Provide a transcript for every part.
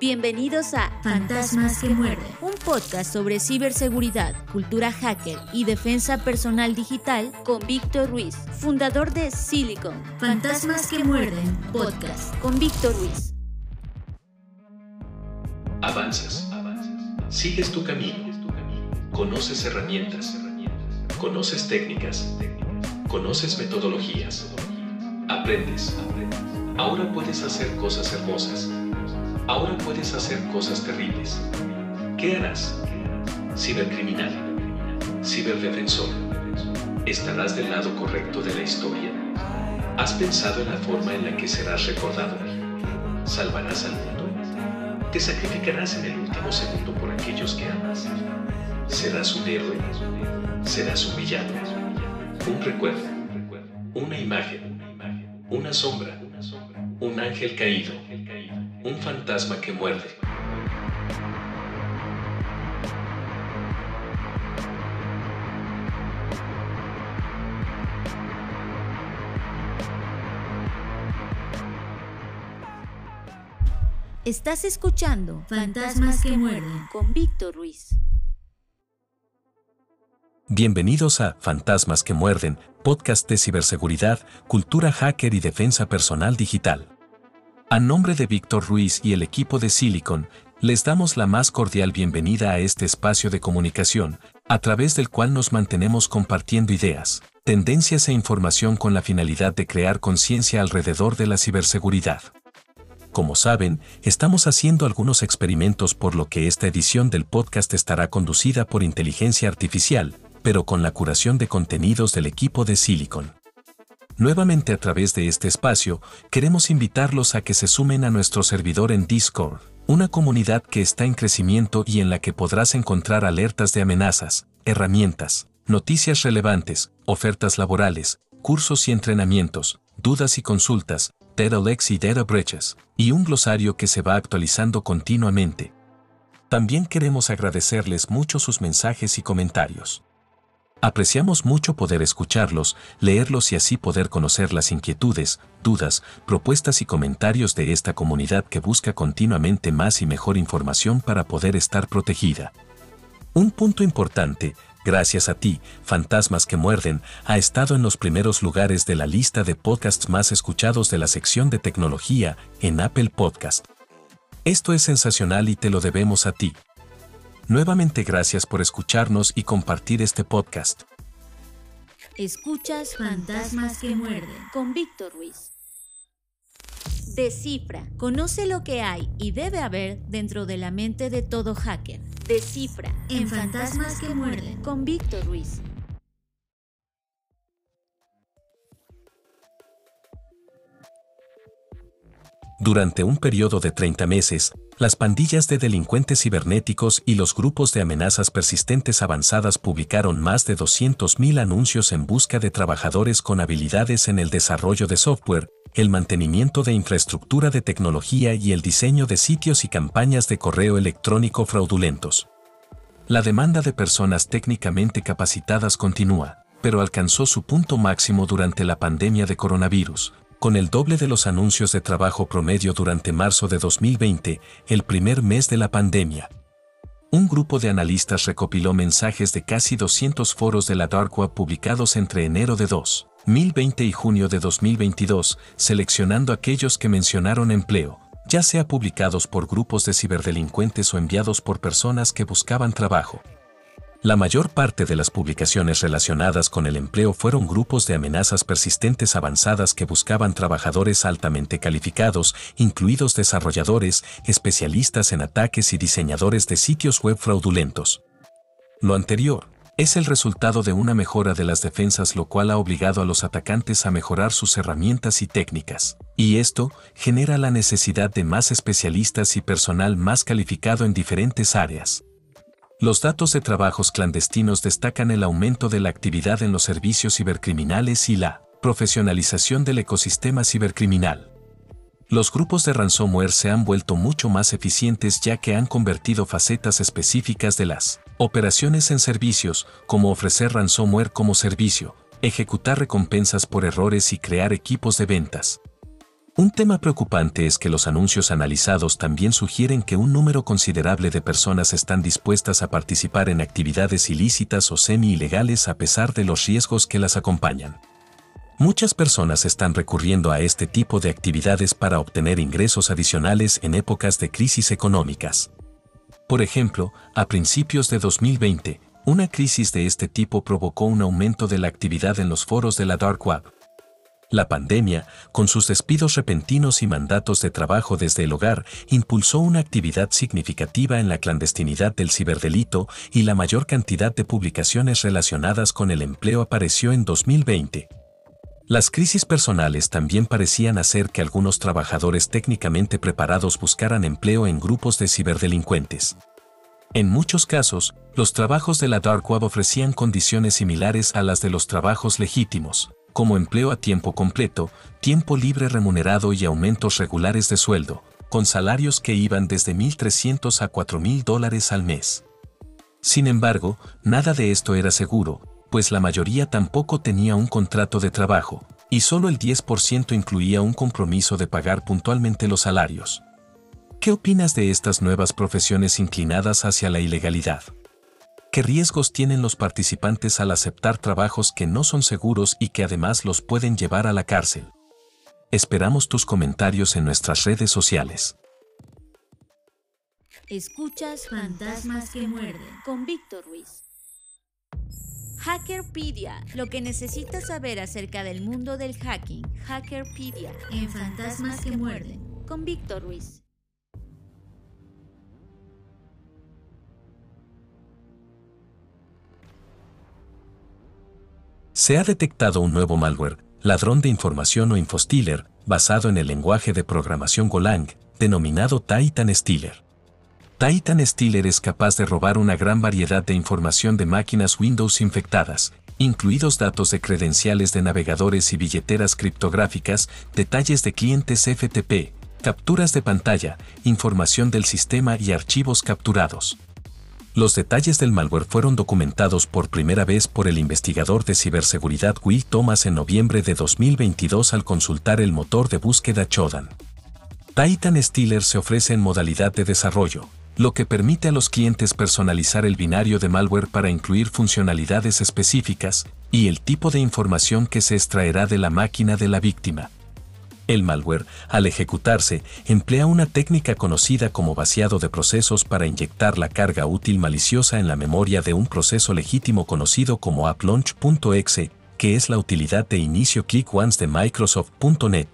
Bienvenidos a Fantasmas que muerden, un podcast sobre ciberseguridad, cultura hacker y defensa personal digital con Víctor Ruiz, fundador de Silicon. Fantasmas que muerden, podcast con Víctor Ruiz. Avanzas, sigues tu camino, conoces herramientas, conoces técnicas, conoces metodologías, aprendes. Ahora puedes hacer cosas hermosas Ahora puedes hacer cosas terribles. ¿Qué harás? Cibercriminal. Ciberdefensor. ¿Estarás del lado correcto de la historia? ¿Has pensado en la forma en la que serás recordado? ¿Salvarás al mundo? ¿Te sacrificarás en el último segundo por aquellos que amas? ¿Serás un héroe? ¿Serás un villano? Un recuerdo, una imagen, una sombra, un ángel caído un fantasma que muerde. Estás escuchando Fantasmas que muerden con Víctor Ruiz. Bienvenidos a Fantasmas que muerden, podcast de ciberseguridad, cultura hacker y defensa personal digital. A nombre de Víctor Ruiz y el equipo de Silicon, les damos la más cordial bienvenida a este espacio de comunicación, a través del cual nos mantenemos compartiendo ideas, tendencias e información con la finalidad de crear conciencia alrededor de la ciberseguridad. Como saben, estamos haciendo algunos experimentos por lo que esta edición del podcast estará conducida por inteligencia artificial, pero con la curación de contenidos del equipo de Silicon. Nuevamente a través de este espacio, queremos invitarlos a que se sumen a nuestro servidor en Discord, una comunidad que está en crecimiento y en la que podrás encontrar alertas de amenazas, herramientas, noticias relevantes, ofertas laborales, cursos y entrenamientos, dudas y consultas, data leaks y data breaches, y un glosario que se va actualizando continuamente. También queremos agradecerles mucho sus mensajes y comentarios. Apreciamos mucho poder escucharlos, leerlos y así poder conocer las inquietudes, dudas, propuestas y comentarios de esta comunidad que busca continuamente más y mejor información para poder estar protegida. Un punto importante, gracias a ti, Fantasmas que Muerden, ha estado en los primeros lugares de la lista de podcasts más escuchados de la sección de tecnología en Apple Podcast. Esto es sensacional y te lo debemos a ti. Nuevamente gracias por escucharnos y compartir este podcast. Escuchas Fantasmas que muerden con Víctor Ruiz. Descifra, conoce lo que hay y debe haber dentro de la mente de todo hacker. Descifra en Fantasmas que muerden con Víctor Ruiz. Durante un periodo de 30 meses, las pandillas de delincuentes cibernéticos y los grupos de amenazas persistentes avanzadas publicaron más de 200.000 anuncios en busca de trabajadores con habilidades en el desarrollo de software, el mantenimiento de infraestructura de tecnología y el diseño de sitios y campañas de correo electrónico fraudulentos. La demanda de personas técnicamente capacitadas continúa, pero alcanzó su punto máximo durante la pandemia de coronavirus, con el doble de los anuncios de trabajo promedio durante marzo de 2020, el primer mes de la pandemia. Un grupo de analistas recopiló mensajes de casi 200 foros de la Dark Web publicados entre enero de 2020 y junio de 2022, seleccionando aquellos que mencionaron empleo, ya sea publicados por grupos de ciberdelincuentes o enviados por personas que buscaban trabajo. La mayor parte de las publicaciones relacionadas con el empleo fueron grupos de amenazas persistentes avanzadas que buscaban trabajadores altamente calificados, incluidos desarrolladores, especialistas en ataques y diseñadores de sitios web fraudulentos. Lo anterior es el resultado de una mejora de las defensas lo cual ha obligado a los atacantes a mejorar sus herramientas y técnicas. Y esto genera la necesidad de más especialistas y personal más calificado en diferentes áreas. Los datos de trabajos clandestinos destacan el aumento de la actividad en los servicios cibercriminales y la profesionalización del ecosistema cibercriminal. Los grupos de ransomware se han vuelto mucho más eficientes ya que han convertido facetas específicas de las operaciones en servicios, como ofrecer ransomware como servicio, ejecutar recompensas por errores y crear equipos de ventas. Un tema preocupante es que los anuncios analizados también sugieren que un número considerable de personas están dispuestas a participar en actividades ilícitas o semi-ilegales a pesar de los riesgos que las acompañan. Muchas personas están recurriendo a este tipo de actividades para obtener ingresos adicionales en épocas de crisis económicas. Por ejemplo, a principios de 2020, una crisis de este tipo provocó un aumento de la actividad en los foros de la Dark Web. La pandemia, con sus despidos repentinos y mandatos de trabajo desde el hogar, impulsó una actividad significativa en la clandestinidad del ciberdelito y la mayor cantidad de publicaciones relacionadas con el empleo apareció en 2020. Las crisis personales también parecían hacer que algunos trabajadores técnicamente preparados buscaran empleo en grupos de ciberdelincuentes. En muchos casos, los trabajos de la Dark Web ofrecían condiciones similares a las de los trabajos legítimos como empleo a tiempo completo, tiempo libre remunerado y aumentos regulares de sueldo, con salarios que iban desde 1.300 a 4.000 dólares al mes. Sin embargo, nada de esto era seguro, pues la mayoría tampoco tenía un contrato de trabajo, y solo el 10% incluía un compromiso de pagar puntualmente los salarios. ¿Qué opinas de estas nuevas profesiones inclinadas hacia la ilegalidad? ¿Qué riesgos tienen los participantes al aceptar trabajos que no son seguros y que además los pueden llevar a la cárcel? Esperamos tus comentarios en nuestras redes sociales. Escuchas Fantasmas que muerden con Víctor Ruiz. Hackerpedia, lo que necesitas saber acerca del mundo del hacking. Hackerpedia en Fantasmas que muerden con Víctor Ruiz. Se ha detectado un nuevo malware, ladrón de información o infostealer, basado en el lenguaje de programación Golang, denominado Titan Stealer. Titan Stealer es capaz de robar una gran variedad de información de máquinas Windows infectadas, incluidos datos de credenciales de navegadores y billeteras criptográficas, detalles de clientes FTP, capturas de pantalla, información del sistema y archivos capturados. Los detalles del malware fueron documentados por primera vez por el investigador de ciberseguridad Will Thomas en noviembre de 2022 al consultar el motor de búsqueda Chodan. Titan Stealer se ofrece en modalidad de desarrollo, lo que permite a los clientes personalizar el binario de malware para incluir funcionalidades específicas y el tipo de información que se extraerá de la máquina de la víctima. El malware, al ejecutarse, emplea una técnica conocida como vaciado de procesos para inyectar la carga útil maliciosa en la memoria de un proceso legítimo conocido como applunch.exe, que es la utilidad de inicio click once de Microsoft.net.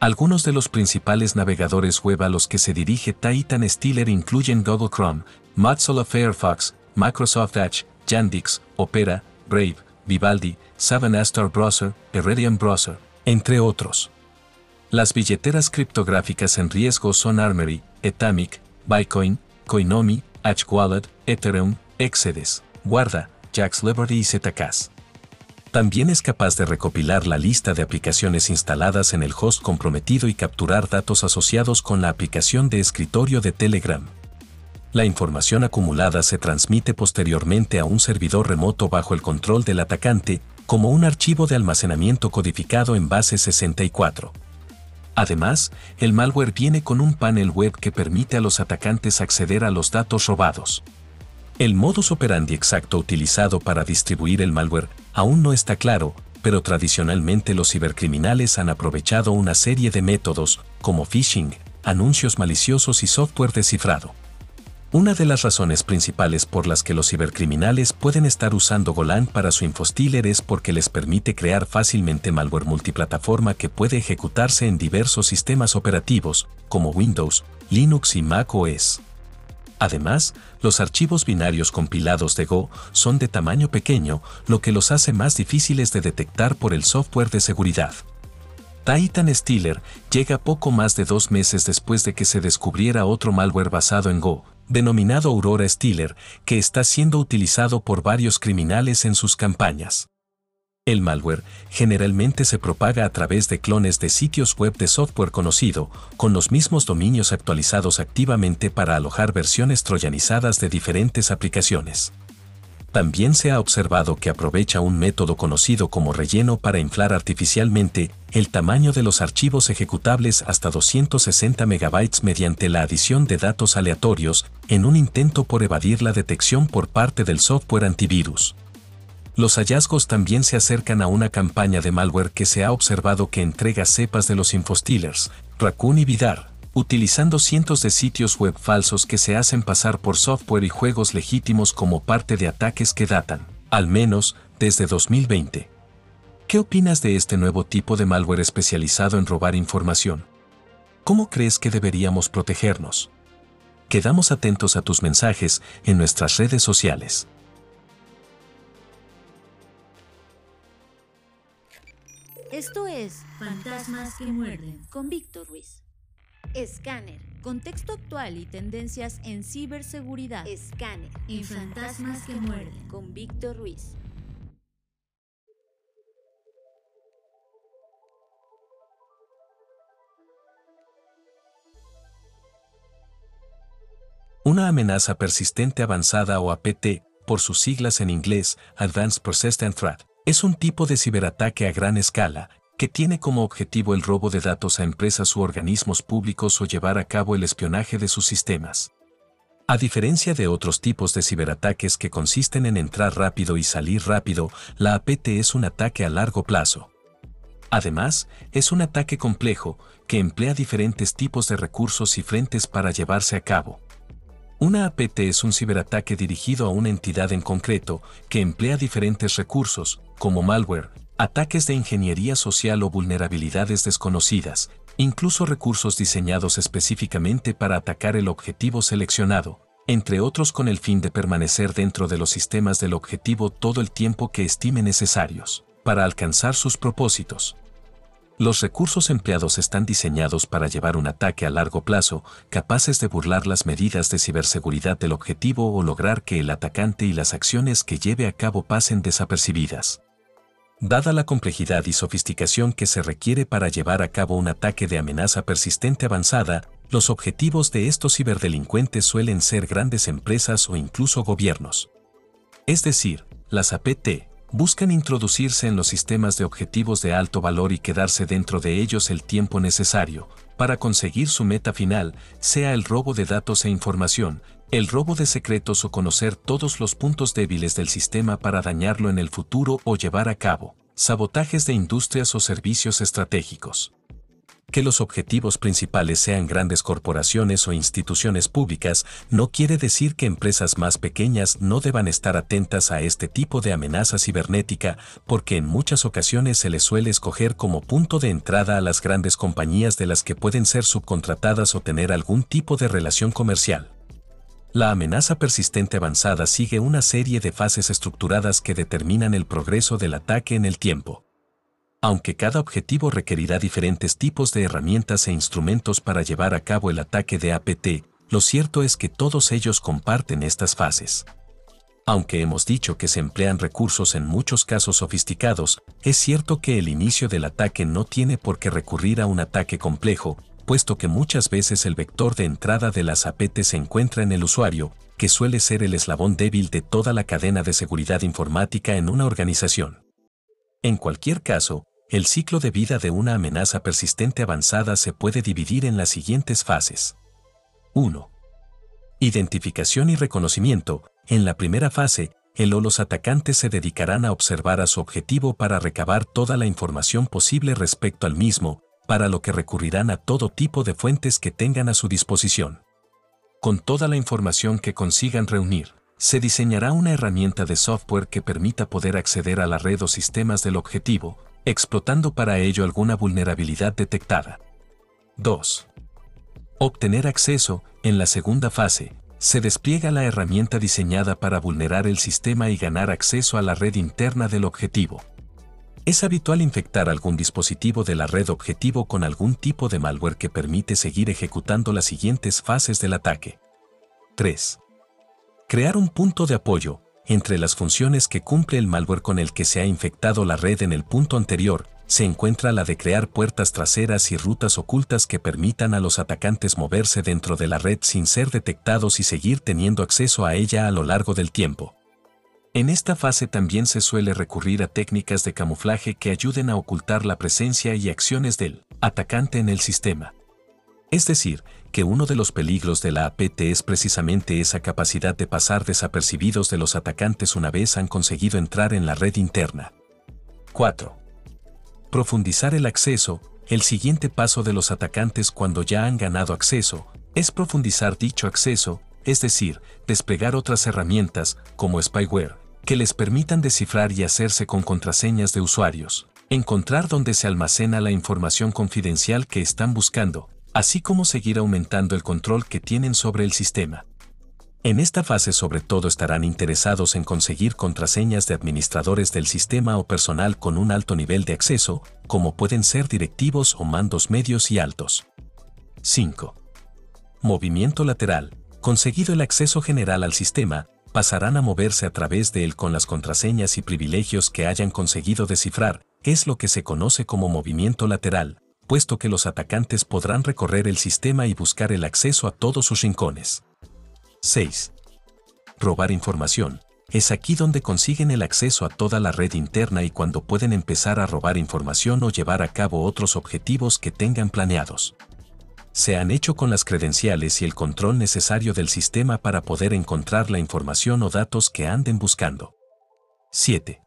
Algunos de los principales navegadores web a los que se dirige Titan Stealer incluyen Google Chrome, Mozilla Firefox, Microsoft Edge, Yandex, Opera, Brave, Vivaldi, Savannah Star Browser, Iridium Browser, entre otros. Las billeteras criptográficas en riesgo son Armory, Etamic, Bitcoin, Coinomi, H Wallet, Ethereum, Exedes, Guarda, Jax Liberty y Zcash. También es capaz de recopilar la lista de aplicaciones instaladas en el host comprometido y capturar datos asociados con la aplicación de escritorio de Telegram. La información acumulada se transmite posteriormente a un servidor remoto bajo el control del atacante, como un archivo de almacenamiento codificado en base 64. Además, el malware viene con un panel web que permite a los atacantes acceder a los datos robados. El modus operandi exacto utilizado para distribuir el malware aún no está claro, pero tradicionalmente los cibercriminales han aprovechado una serie de métodos, como phishing, anuncios maliciosos y software descifrado. Una de las razones principales por las que los cibercriminales pueden estar usando Golang para su infostealer es porque les permite crear fácilmente malware multiplataforma que puede ejecutarse en diversos sistemas operativos, como Windows, Linux y Mac OS. Además, los archivos binarios compilados de Go son de tamaño pequeño, lo que los hace más difíciles de detectar por el software de seguridad. Titan Stealer llega poco más de dos meses después de que se descubriera otro malware basado en Go, denominado Aurora Stealer, que está siendo utilizado por varios criminales en sus campañas. El malware generalmente se propaga a través de clones de sitios web de software conocido, con los mismos dominios actualizados activamente para alojar versiones troyanizadas de diferentes aplicaciones. También se ha observado que aprovecha un método conocido como relleno para inflar artificialmente el tamaño de los archivos ejecutables hasta 260 MB mediante la adición de datos aleatorios en un intento por evadir la detección por parte del software antivirus. Los hallazgos también se acercan a una campaña de malware que se ha observado que entrega cepas de los infostealers, Raccoon y Vidar, utilizando cientos de sitios web falsos que se hacen pasar por software y juegos legítimos como parte de ataques que datan, al menos, desde 2020. ¿Qué opinas de este nuevo tipo de malware especializado en robar información? ¿Cómo crees que deberíamos protegernos? Quedamos atentos a tus mensajes en nuestras redes sociales. Esto es Fantasmas que muerden con Víctor Ruiz. Escáner. Contexto actual y tendencias en ciberseguridad. Escáner. En Fantasmas que muerden con Víctor Ruiz. Una amenaza persistente avanzada o APT, por sus siglas en inglés, Advanced Persistent Threat, es un tipo de ciberataque a gran escala que tiene como objetivo el robo de datos a empresas u organismos públicos o llevar a cabo el espionaje de sus sistemas. A diferencia de otros tipos de ciberataques que consisten en entrar rápido y salir rápido, la APT es un ataque a largo plazo. Además, es un ataque complejo que emplea diferentes tipos de recursos y frentes para llevarse a cabo. Una APT es un ciberataque dirigido a una entidad en concreto que emplea diferentes recursos, como malware, ataques de ingeniería social o vulnerabilidades desconocidas, incluso recursos diseñados específicamente para atacar el objetivo seleccionado, entre otros con el fin de permanecer dentro de los sistemas del objetivo todo el tiempo que estime necesarios, para alcanzar sus propósitos. Los recursos empleados están diseñados para llevar un ataque a largo plazo, capaces de burlar las medidas de ciberseguridad del objetivo o lograr que el atacante y las acciones que lleve a cabo pasen desapercibidas. Dada la complejidad y sofisticación que se requiere para llevar a cabo un ataque de amenaza persistente avanzada, los objetivos de estos ciberdelincuentes suelen ser grandes empresas o incluso gobiernos. Es decir, las APT buscan introducirse en los sistemas de objetivos de alto valor y quedarse dentro de ellos el tiempo necesario para conseguir su meta final, sea el robo de datos e información, el robo de secretos o conocer todos los puntos débiles del sistema para dañarlo en el futuro o llevar a cabo sabotajes de industrias o servicios estratégicos. Que los objetivos principales sean grandes corporaciones o instituciones públicas no quiere decir que empresas más pequeñas no deban estar atentas a este tipo de amenaza cibernética, porque en muchas ocasiones se les suele escoger como punto de entrada a las grandes compañías de las que pueden ser subcontratadas o tener algún tipo de relación comercial. La amenaza persistente avanzada sigue una serie de fases estructuradas que determinan el progreso del ataque en el tiempo. Aunque cada objetivo requerirá diferentes tipos de herramientas e instrumentos para llevar a cabo el ataque de APT, lo cierto es que todos ellos comparten estas fases. Aunque hemos dicho que se emplean recursos en muchos casos sofisticados, es cierto que el inicio del ataque no tiene por qué recurrir a un ataque complejo, puesto que muchas veces el vector de entrada de las APT se encuentra en el usuario, que suele ser el eslabón débil de toda la cadena de seguridad informática en una organización. En cualquier caso, el ciclo de vida de una amenaza persistente avanzada se puede dividir en las siguientes fases. 1. Identificación y reconocimiento. En la primera fase, el o los atacantes se dedicarán a observar a su objetivo para recabar toda la información posible respecto al mismo, para lo que recurrirán a todo tipo de fuentes que tengan a su disposición. Con toda la información que consigan reunir, se diseñará una herramienta de software que permita poder acceder a la red o sistemas del objetivo, explotando para ello alguna vulnerabilidad detectada. 2. Obtener acceso, en la segunda fase, se despliega la herramienta diseñada para vulnerar el sistema y ganar acceso a la red interna del objetivo. Es habitual infectar algún dispositivo de la red objetivo con algún tipo de malware que permite seguir ejecutando las siguientes fases del ataque. 3. Crear un punto de apoyo, entre las funciones que cumple el malware con el que se ha infectado la red en el punto anterior, se encuentra la de crear puertas traseras y rutas ocultas que permitan a los atacantes moverse dentro de la red sin ser detectados y seguir teniendo acceso a ella a lo largo del tiempo. En esta fase también se suele recurrir a técnicas de camuflaje que ayuden a ocultar la presencia y acciones del atacante en el sistema. Es decir, que uno de los peligros de la APT es precisamente esa capacidad de pasar desapercibidos de los atacantes una vez han conseguido entrar en la red interna. 4. Profundizar el acceso. El siguiente paso de los atacantes cuando ya han ganado acceso es profundizar dicho acceso, es decir, desplegar otras herramientas, como spyware, que les permitan descifrar y hacerse con contraseñas de usuarios, encontrar dónde se almacena la información confidencial que están buscando, así como seguir aumentando el control que tienen sobre el sistema. En esta fase sobre todo estarán interesados en conseguir contraseñas de administradores del sistema o personal con un alto nivel de acceso, como pueden ser directivos o mandos medios y altos. 5. Movimiento lateral. Conseguido el acceso general al sistema, pasarán a moverse a través de él con las contraseñas y privilegios que hayan conseguido descifrar, es lo que se conoce como movimiento lateral, puesto que los atacantes podrán recorrer el sistema y buscar el acceso a todos sus rincones. 6. Robar información. Es aquí donde consiguen el acceso a toda la red interna y cuando pueden empezar a robar información o llevar a cabo otros objetivos que tengan planeados. Se han hecho con las credenciales y el control necesario del sistema para poder encontrar la información o datos que anden buscando. 7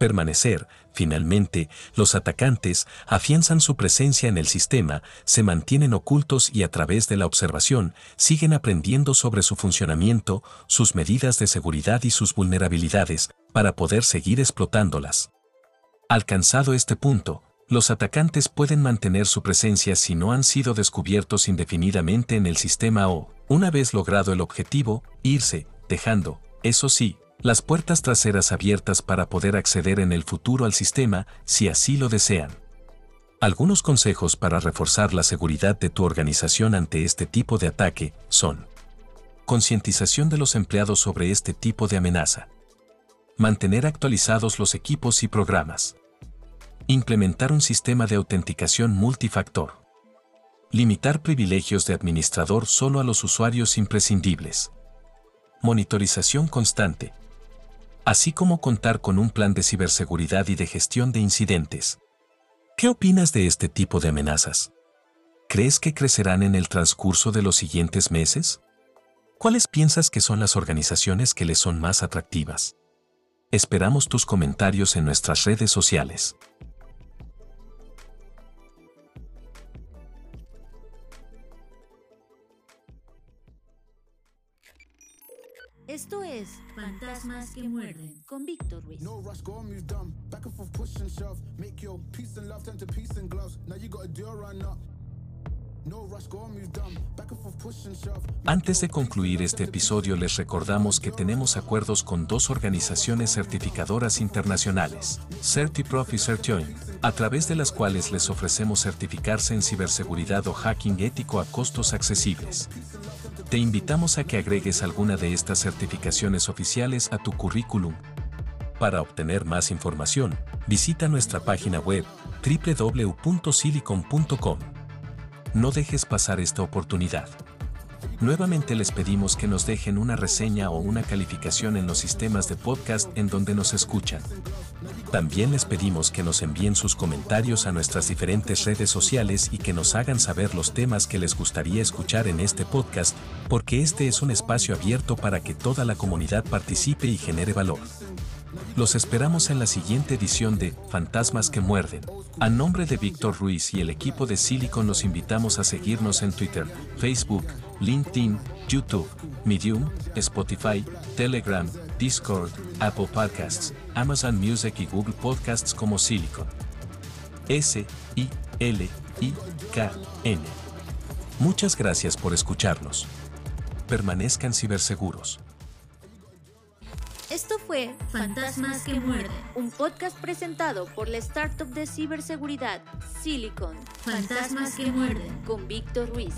permanecer, finalmente, los atacantes afianzan su presencia en el sistema, se mantienen ocultos y a través de la observación siguen aprendiendo sobre su funcionamiento, sus medidas de seguridad y sus vulnerabilidades, para poder seguir explotándolas. Alcanzado este punto, los atacantes pueden mantener su presencia si no han sido descubiertos indefinidamente en el sistema o, una vez logrado el objetivo, irse, dejando, eso sí, las puertas traseras abiertas para poder acceder en el futuro al sistema si así lo desean. Algunos consejos para reforzar la seguridad de tu organización ante este tipo de ataque son concientización de los empleados sobre este tipo de amenaza, mantener actualizados los equipos y programas, implementar un sistema de autenticación multifactor, limitar privilegios de administrador solo a los usuarios imprescindibles, monitorización constante, así como contar con un plan de ciberseguridad y de gestión de incidentes. ¿Qué opinas de este tipo de amenazas? ¿Crees que crecerán en el transcurso de los siguientes meses? ¿Cuáles piensas que son las organizaciones que les son más atractivas? Esperamos tus comentarios en nuestras redes sociales. Esto es Fantasmas que muerden con Víctor Ruiz. Antes de concluir este episodio les recordamos que tenemos acuerdos con dos organizaciones certificadoras internacionales, CertiProf y CertJoin, a través de las cuales les ofrecemos certificarse en ciberseguridad o hacking ético a costos accesibles. Te invitamos a que agregues alguna de estas certificaciones oficiales a tu currículum. Para obtener más información, visita nuestra página web www.silicon.com. No dejes pasar esta oportunidad. Nuevamente les pedimos que nos dejen una reseña o una calificación en los sistemas de podcast en donde nos escuchan. También les pedimos que nos envíen sus comentarios a nuestras diferentes redes sociales y que nos hagan saber los temas que les gustaría escuchar en este podcast, porque este es un espacio abierto para que toda la comunidad participe y genere valor. Los esperamos en la siguiente edición de Fantasmas que Muerden. A nombre de Víctor Ruiz y el equipo de Silicon los invitamos a seguirnos en Twitter, Facebook, LinkedIn, YouTube, Medium, Spotify, Telegram, Discord, Apple Podcasts, Amazon Music y Google Podcasts como Silicon. S I L I K N. Muchas gracias por escucharnos. Permanezcan ciberseguros. Esto fue Fantasmas que Muerden, un podcast presentado por la startup de ciberseguridad Silicon. Fantasmas que Muerden con Víctor Ruiz.